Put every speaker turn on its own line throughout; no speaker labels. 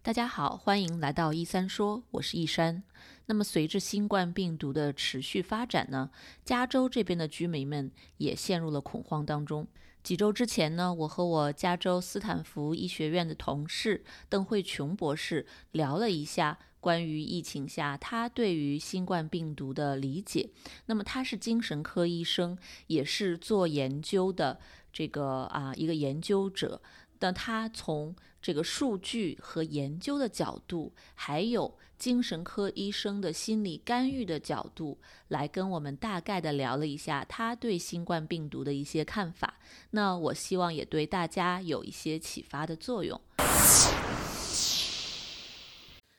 大家好，欢迎来到一三说，我是一山。那么，随着新冠病毒的持续发展呢，加州这边的居民们也陷入了恐慌当中。几周之前呢，我和我加州斯坦福医学院的同事邓慧琼博士聊了一下关于疫情下他对于新冠病毒的理解。那么，他是精神科医生，也是做研究的这个啊一个研究者。但他从这个数据和研究的角度，还有精神科医生的心理干预的角度，来跟我们大概的聊了一下他对新冠病毒的一些看法。那我希望也对大家有一些启发的作用。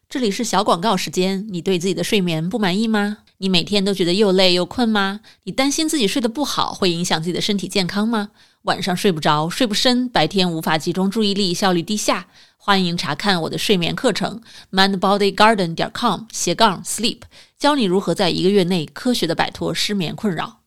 这里是小广告时间。你对自己的睡眠不满意吗？你每天都觉得又累又困吗？你担心自己睡得不好会影响自己的身体健康吗？晚上睡不着，睡不深，白天无法集中注意力，效率低下。欢迎查看我的睡眠课程，mindbodygarden 点 com 斜杠 sleep，教你如何在一个月内科学的摆脱失眠困扰。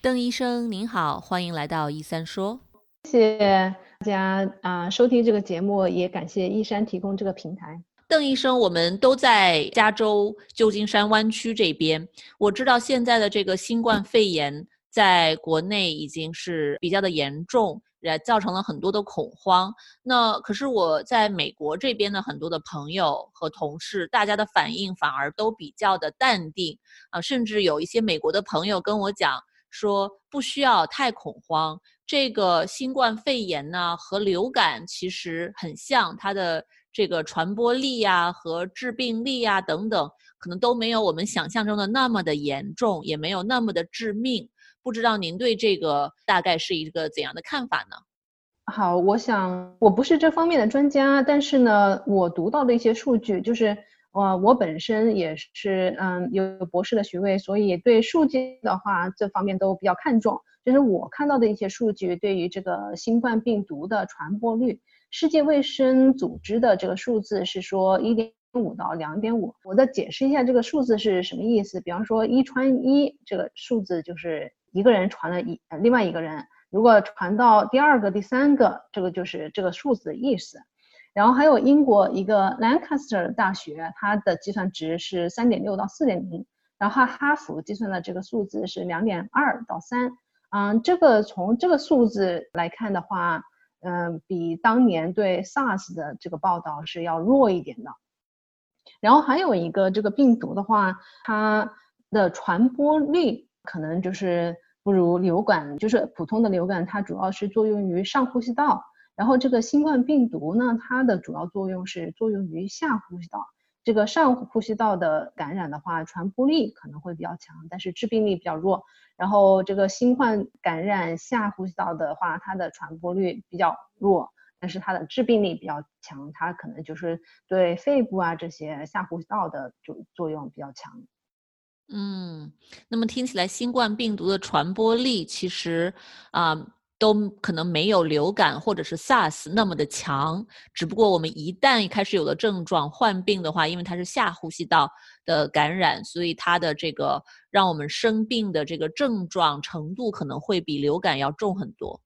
邓医生您好，欢迎来到一三说。
谢谢大家啊，收听这个节目，也感谢一山提供这个平台。
邓医生，我们都在加州旧金山湾区这边，我知道现在的这个新冠肺炎。在国内已经是比较的严重，也造成了很多的恐慌。那可是我在美国这边的很多的朋友和同事，大家的反应反而都比较的淡定啊，甚至有一些美国的朋友跟我讲说，不需要太恐慌。这个新冠肺炎呢和流感其实很像，它的这个传播力呀和致病力呀等等，可能都没有我们想象中的那么的严重，也没有那么的致命。不知道您对这个大概是一个怎样的看法呢？
好，我想我不是这方面的专家，但是呢，我读到的一些数据，就是呃，我本身也是嗯有博士的学位，所以对数据的话这方面都比较看重。就是我看到的一些数据，对于这个新冠病毒的传播率，世界卫生组织的这个数字是说一点五到两点五。我再解释一下这个数字是什么意思。比方说一传一这个数字就是。一个人传了一另外一个人，如果传到第二个、第三个，这个就是这个数字的意思。然后还有英国一个 Lancaster 大学，它的计算值是三点六到四点零，然后哈佛计算的这个数字是两点二到三。嗯，这个从这个数字来看的话，嗯，比当年对 SARS 的这个报道是要弱一点的。然后还有一个这个病毒的话，它的传播率。可能就是不如流感，就是普通的流感，它主要是作用于上呼吸道。然后这个新冠病毒呢，它的主要作用是作用于下呼吸道。这个上呼吸道的感染的话，传播力可能会比较强，但是致病力比较弱。然后这个新冠感染下呼吸道的话，它的传播率比较弱，但是它的致病力比较强，它可能就是对肺部啊这些下呼吸道的就作用比较强。
嗯，那么听起来新冠病毒的传播力其实啊都可能没有流感或者是 SARS 那么的强，只不过我们一旦开始有了症状患病的话，因为它是下呼吸道的感染，所以它的这个让我们生病的这个症状程度可能会比流感要重很多。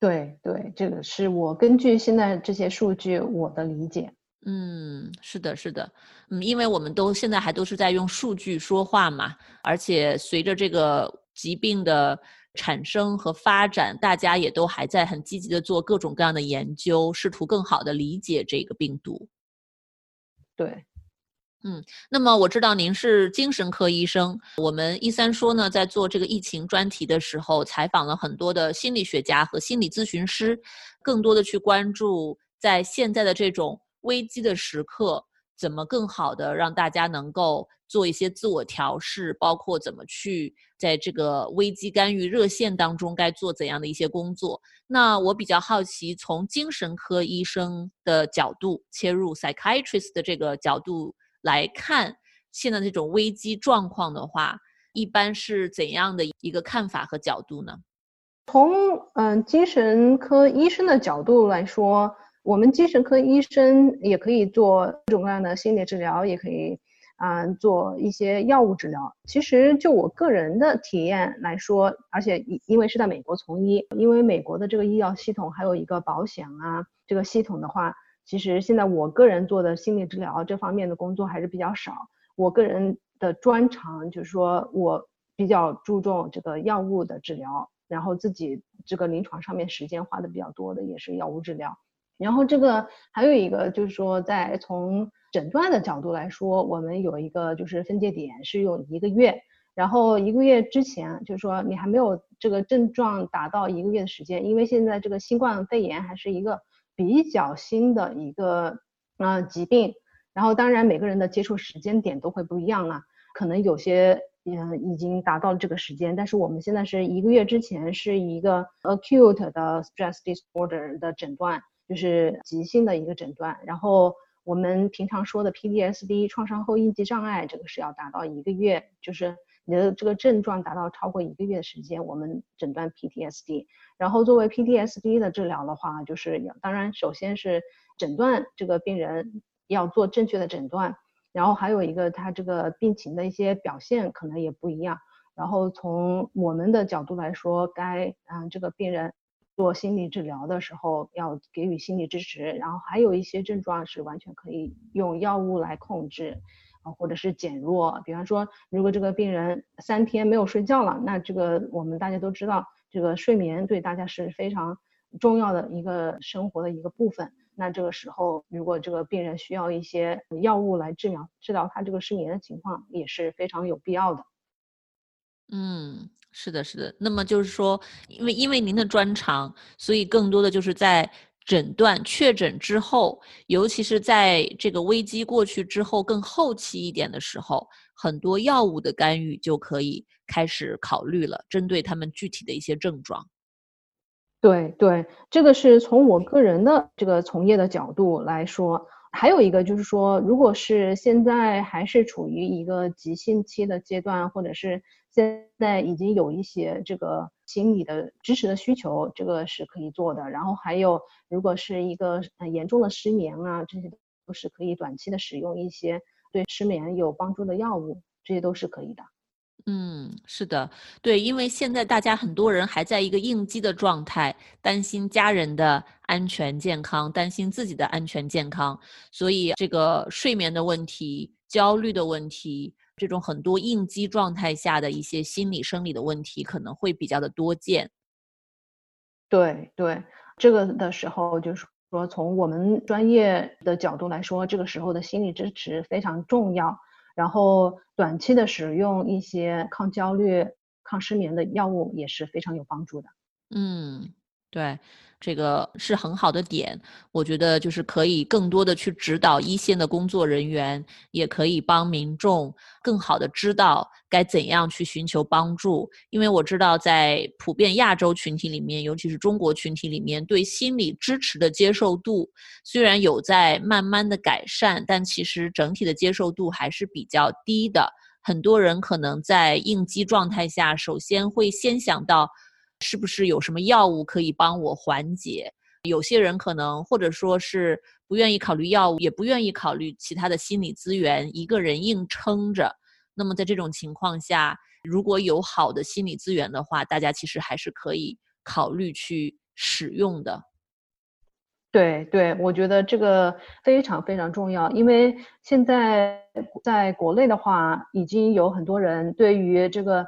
对对，这个是我根据现在这些数据我的理解。
嗯，是的，是的，嗯，因为我们都现在还都是在用数据说话嘛，而且随着这个疾病的产生和发展，大家也都还在很积极的做各种各样的研究，试图更好的理解这个病毒。
对，
嗯，那么我知道您是精神科医生，我们一三说呢，在做这个疫情专题的时候，采访了很多的心理学家和心理咨询师，更多的去关注在现在的这种。危机的时刻，怎么更好的让大家能够做一些自我调试，包括怎么去在这个危机干预热线当中该做怎样的一些工作？那我比较好奇，从精神科医生的角度切入，psychiatrist 的这个角度来看，现在这种危机状况的话，一般是怎样的一个看法和角度呢？
从嗯精神科医生的角度来说。我们精神科医生也可以做各种各样的心理治疗，也可以啊做一些药物治疗。其实就我个人的体验来说，而且因因为是在美国从医，因为美国的这个医药系统还有一个保险啊这个系统的话，其实现在我个人做的心理治疗这方面的工作还是比较少。我个人的专长就是说我比较注重这个药物的治疗，然后自己这个临床上面时间花的比较多的也是药物治疗。然后这个还有一个就是说，在从诊断的角度来说，我们有一个就是分界点是用一个月，然后一个月之前就是说你还没有这个症状达到一个月的时间，因为现在这个新冠肺炎还是一个比较新的一个呃疾病，然后当然每个人的接触时间点都会不一样啊，可能有些嗯已经达到了这个时间，但是我们现在是一个月之前是一个 acute 的 stress disorder 的诊断。就是急性的一个诊断，然后我们平常说的 PTSD 创伤后应激障碍，这个是要达到一个月，就是你的这个症状达到超过一个月的时间，我们诊断 PTSD。然后作为 PTSD 的治疗的话，就是当然首先是诊断这个病人要做正确的诊断，然后还有一个他这个病情的一些表现可能也不一样，然后从我们的角度来说，该嗯这个病人。做心理治疗的时候要给予心理支持，然后还有一些症状是完全可以用药物来控制，啊，或者是减弱。比方说，如果这个病人三天没有睡觉了，那这个我们大家都知道，这个睡眠对大家是非常重要的一个生活的一个部分。那这个时候，如果这个病人需要一些药物来治疗治疗他这个失眠的情况，也是非常有必要的。
嗯。是的，是的。那么就是说，因为因为您的专长，所以更多的就是在诊断确诊之后，尤其是在这个危机过去之后更后期一点的时候，很多药物的干预就可以开始考虑了，针对他们具体的一些症状。
对对，这个是从我个人的这个从业的角度来说。还有一个就是说，如果是现在还是处于一个急性期的阶段，或者是现在已经有一些这个心理的支持的需求，这个是可以做的。然后还有，如果是一个很严重的失眠啊，这些都是可以短期的使用一些对失眠有帮助的药物，这些都是可以的。
嗯，是的，对，因为现在大家很多人还在一个应激的状态，担心家人的安全健康，担心自己的安全健康，所以这个睡眠的问题、焦虑的问题，这种很多应激状态下的一些心理生理的问题，可能会比较的多见。
对对，这个的时候就是说，从我们专业的角度来说，这个时候的心理支持非常重要。然后短期的使用一些抗焦虑、抗失眠的药物也是非常有帮助的。
嗯。对，这个是很好的点，我觉得就是可以更多的去指导一线的工作人员，也可以帮民众更好的知道该怎样去寻求帮助。因为我知道，在普遍亚洲群体里面，尤其是中国群体里面，对心理支持的接受度虽然有在慢慢的改善，但其实整体的接受度还是比较低的。很多人可能在应激状态下，首先会先想到。是不是有什么药物可以帮我缓解？有些人可能或者说是不愿意考虑药物，也不愿意考虑其他的心理资源，一个人硬撑着。那么在这种情况下，如果有好的心理资源的话，大家其实还是可以考虑去使用的。
对对，我觉得这个非常非常重要，因为现在在国内的话，已经有很多人对于这个。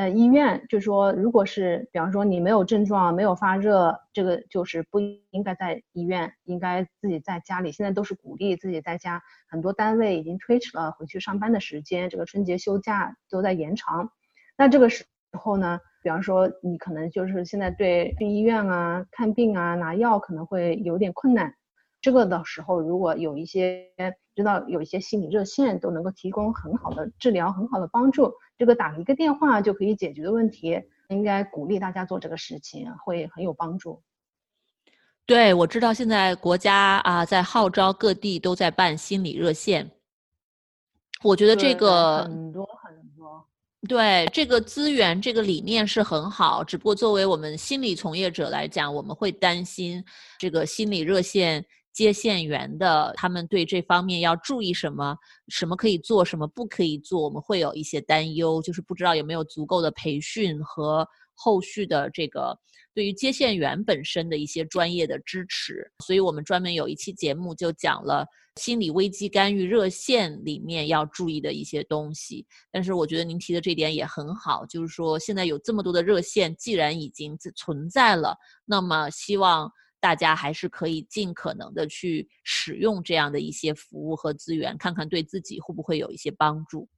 呃，医院就说，如果是比方说你没有症状，没有发热，这个就是不应该在医院，应该自己在家里。现在都是鼓励自己在家，很多单位已经推迟了回去上班的时间，这个春节休假都在延长。那这个时候呢，比方说你可能就是现在对去医院啊、看病啊、拿药可能会有点困难。这个的时候，如果有一些知道有一些心理热线都能够提供很好的治疗、很好的帮助，这个打一个电话就可以解决的问题，应该鼓励大家做这个事情，会很有帮助。
对，我知道现在国家啊在号召各地都在办心理热线，我觉得这个
很多很多。
对，这个资源、这个理念是很好，只不过作为我们心理从业者来讲，我们会担心这个心理热线。接线员的他们对这方面要注意什么？什么可以做，什么不可以做？我们会有一些担忧，就是不知道有没有足够的培训和后续的这个对于接线员本身的一些专业的支持。所以我们专门有一期节目就讲了心理危机干预热线里面要注意的一些东西。但是我觉得您提的这点也很好，就是说现在有这么多的热线，既然已经存在了，那么希望。大家还是可以尽可能的去使用这样的一些服务和资源，看看对自己会不会有一些帮助。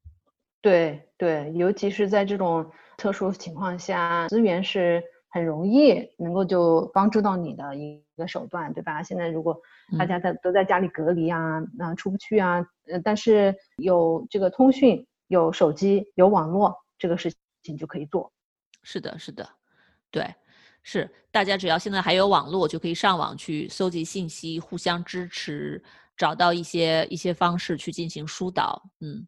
对对，尤其是在这种特殊情况下，资源是很容易能够就帮助到你的一个手段，对吧？现在如果大家在都在家里隔离啊，那出不去啊，呃，但是有这个通讯、有手机、有网络，这个事情就可以做。
是的，是的，对。是，大家只要现在还有网络，就可以上网去搜集信息，互相支持，找到一些一些方式去进行疏导。嗯，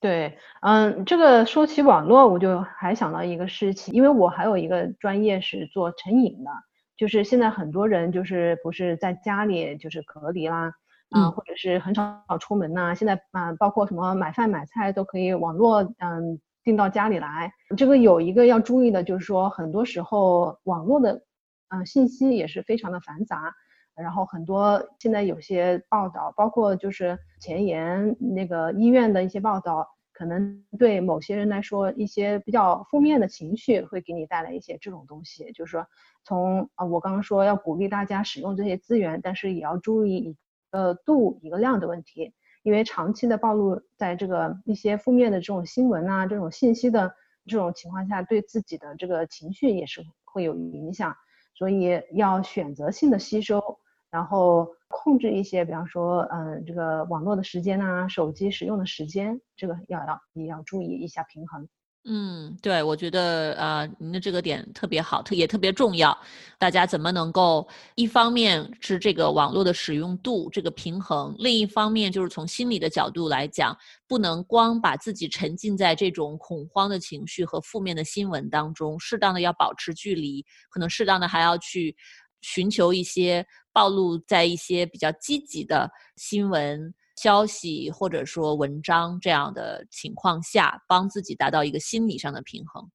对，嗯，这个说起网络，我就还想到一个事情，因为我还有一个专业是做成瘾的，就是现在很多人就是不是在家里就是隔离啦，啊，或者是很少出门呐，现在啊，包括什么买饭买菜都可以网络，嗯。订到家里来，这个有一个要注意的，就是说很多时候网络的，嗯，信息也是非常的繁杂，然后很多现在有些报道，包括就是前沿那个医院的一些报道，可能对某些人来说，一些比较负面的情绪会给你带来一些这种东西，就是说从啊，我刚刚说要鼓励大家使用这些资源，但是也要注意一个度一个量的问题。因为长期的暴露在这个一些负面的这种新闻啊，这种信息的这种情况下，对自己的这个情绪也是会有影响，所以要选择性的吸收，然后控制一些，比方说，嗯，这个网络的时间啊，手机使用的时间，这个要要也要注意一下平衡。
嗯，对，我觉得呃，您的这个点特别好，特也特别重要。大家怎么能够一方面是这个网络的使用度这个平衡，另一方面就是从心理的角度来讲，不能光把自己沉浸在这种恐慌的情绪和负面的新闻当中，适当的要保持距离，可能适当的还要去寻求一些暴露在一些比较积极的新闻。消息或者说文章这样的情况下，帮自己达到一个心理上的平衡。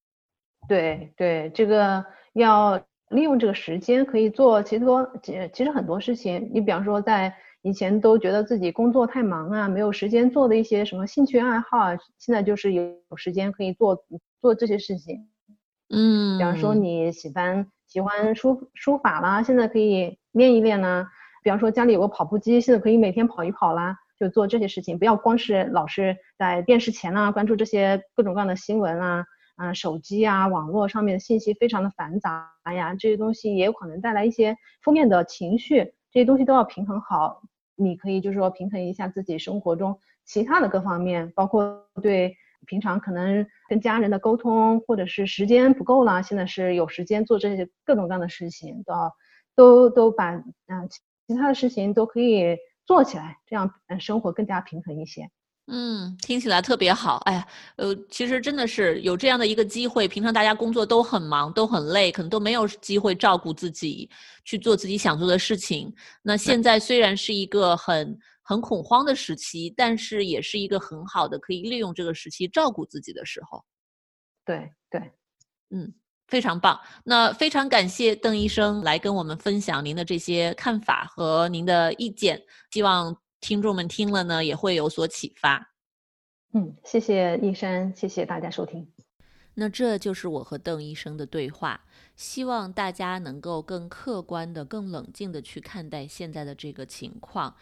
对对，这个要利用这个时间可以做其实多其其实很多事情。你比方说，在以前都觉得自己工作太忙啊，没有时间做的一些什么兴趣爱好啊，现在就是有时间可以做做这些事情。
嗯，
比方说你喜欢喜欢书书法啦，现在可以练一练啦。比方说家里有个跑步机，现在可以每天跑一跑啦。就做这些事情，不要光是老是在电视前啊，关注这些各种各样的新闻啊，啊，手机啊，网络上面的信息非常的繁杂呀，这些东西也有可能带来一些负面的情绪，这些东西都要平衡好。你可以就是说平衡一下自己生活中其他的各方面，包括对平常可能跟家人的沟通，或者是时间不够了，现在是有时间做这些各种各样的事情，都要都都把嗯其他的事情都可以。做起来，这样嗯，生活更加平衡一些。
嗯，听起来特别好。哎呀，呃，其实真的是有这样的一个机会，平常大家工作都很忙，都很累，可能都没有机会照顾自己，去做自己想做的事情。那现在虽然是一个很很恐慌的时期，但是也是一个很好的可以利用这个时期照顾自己的时候。
对对，
嗯。非常棒，那非常感谢邓医生来跟我们分享您的这些看法和您的意见，希望听众们听了呢也会有所启发。
嗯，谢谢医生，谢谢大家收听。
那这就是我和邓医生的对话，希望大家能够更客观的、更冷静的去看待现在的这个情况，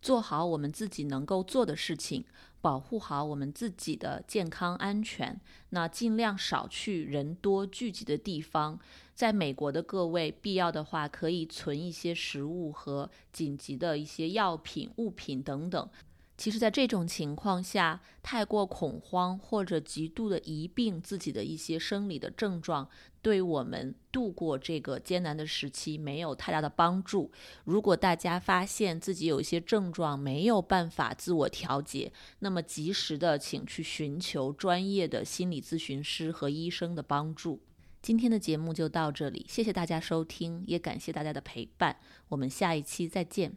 做好我们自己能够做的事情。保护好我们自己的健康安全，那尽量少去人多聚集的地方。在美国的各位，必要的话可以存一些食物和紧急的一些药品、物品等等。其实，在这种情况下，太过恐慌或者极度的疑病自己的一些生理的症状，对我们度过这个艰难的时期没有太大的帮助。如果大家发现自己有一些症状没有办法自我调节，那么及时的请去寻求专业的心理咨询师和医生的帮助。今天的节目就到这里，谢谢大家收听，也感谢大家的陪伴。我们下一期再见。